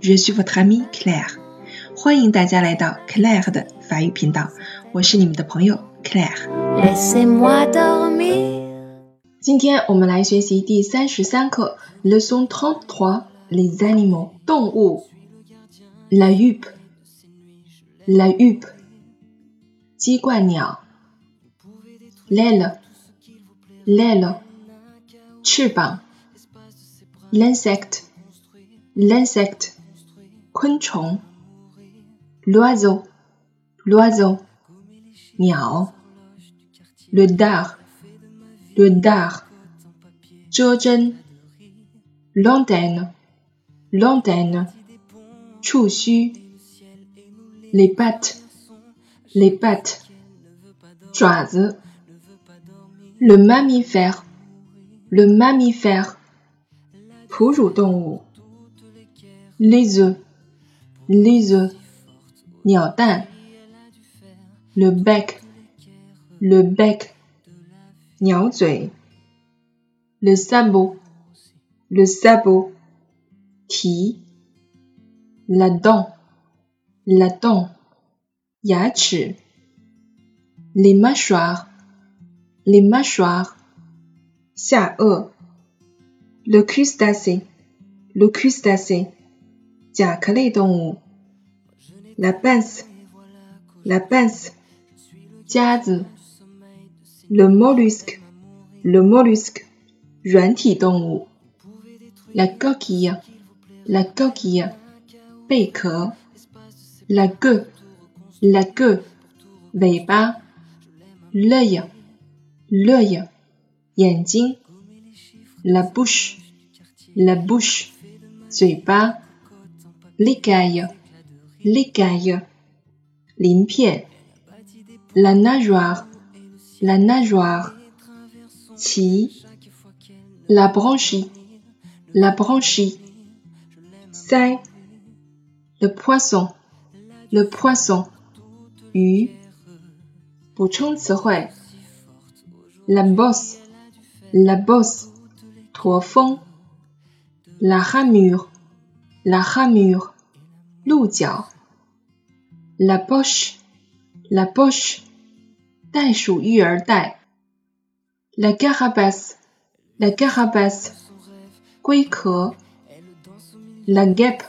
Je suis votre amie Claire. 欢迎大家来到 Claire 的法语频道，我是你们的朋友 Claire。今天我们来学习第三十三课，Leçon trente-trois les animaux 动物，la huppe，la huppe 鸡冠鸟，l'aile，l'aile 翅膀，l'insecte。l'insecte, 昆虫，l'oiseau, l'oiseau, 鸟，le dard, le dard, 遮针，l'antenne, l'antenne, 触须，les pattes, les pattes, 爪子，le mammifère, le mammifère, 哺乳动物。les œufs, Les œufs, le bec, le bec, le sabot, le sabot, ti, la dent, la dent, les mâchoires, les mâchoires, le crustacé, le crustacé, 甲壳类动物，la pince，la pince，夹子，le mollusque，le mollusque，软体动物，la coquille，la coquille，贝壳，la queue，la queue，尾巴，l'œil，l'œil，眼睛，la bouche，la bouche，嘴巴。 L'écaille, l'écaille, la nageoire, la nageoire, la branchie, la branchie, sai, le poisson, le poisson, yu, la bosse, la bosse, fond, la ramure, la ramure, la poche, la poche, la carapace, la carapace, la guêpe,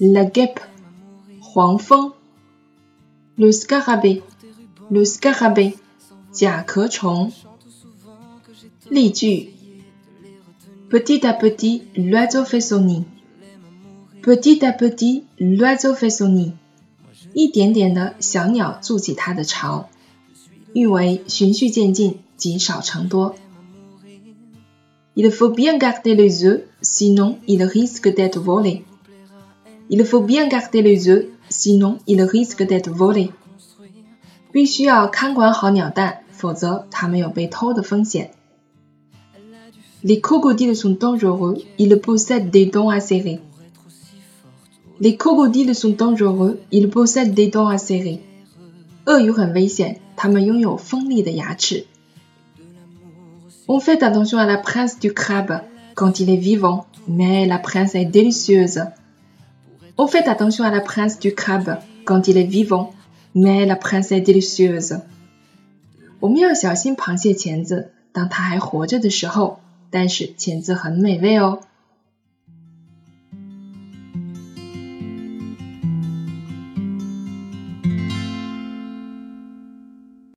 la guêpe, le scarabée, le scarabée, Petit à petit, l'oiseau fait son nid. Petit à petit, l'oiseau fait son nid。一点点的小鸟筑起它的巢。誉为循序渐进，积少成多。Il faut bien garder les œufs, sinon il risque d'être volé. Il faut bien garder les œufs, sinon il risque d'être volé. 必须要看管好鸟蛋，否则它们有被偷的风险。Les crocodiles sont dangereux, ils possèdent des dents acérées. Les crocodiles sont dangereux, ils possèdent des dents acérées. 鳄鱼很危险，它们拥有锋利的牙齿。On fait attention à la prince du crabe quand il est vivant, mais la prince est délicieuse. On fait attention à la prince du crabe quand il est vivant, mais la prince est délicieuse. 我们要小心螃蟹钳子，当它还活着的时候，但是钳子很美味哦。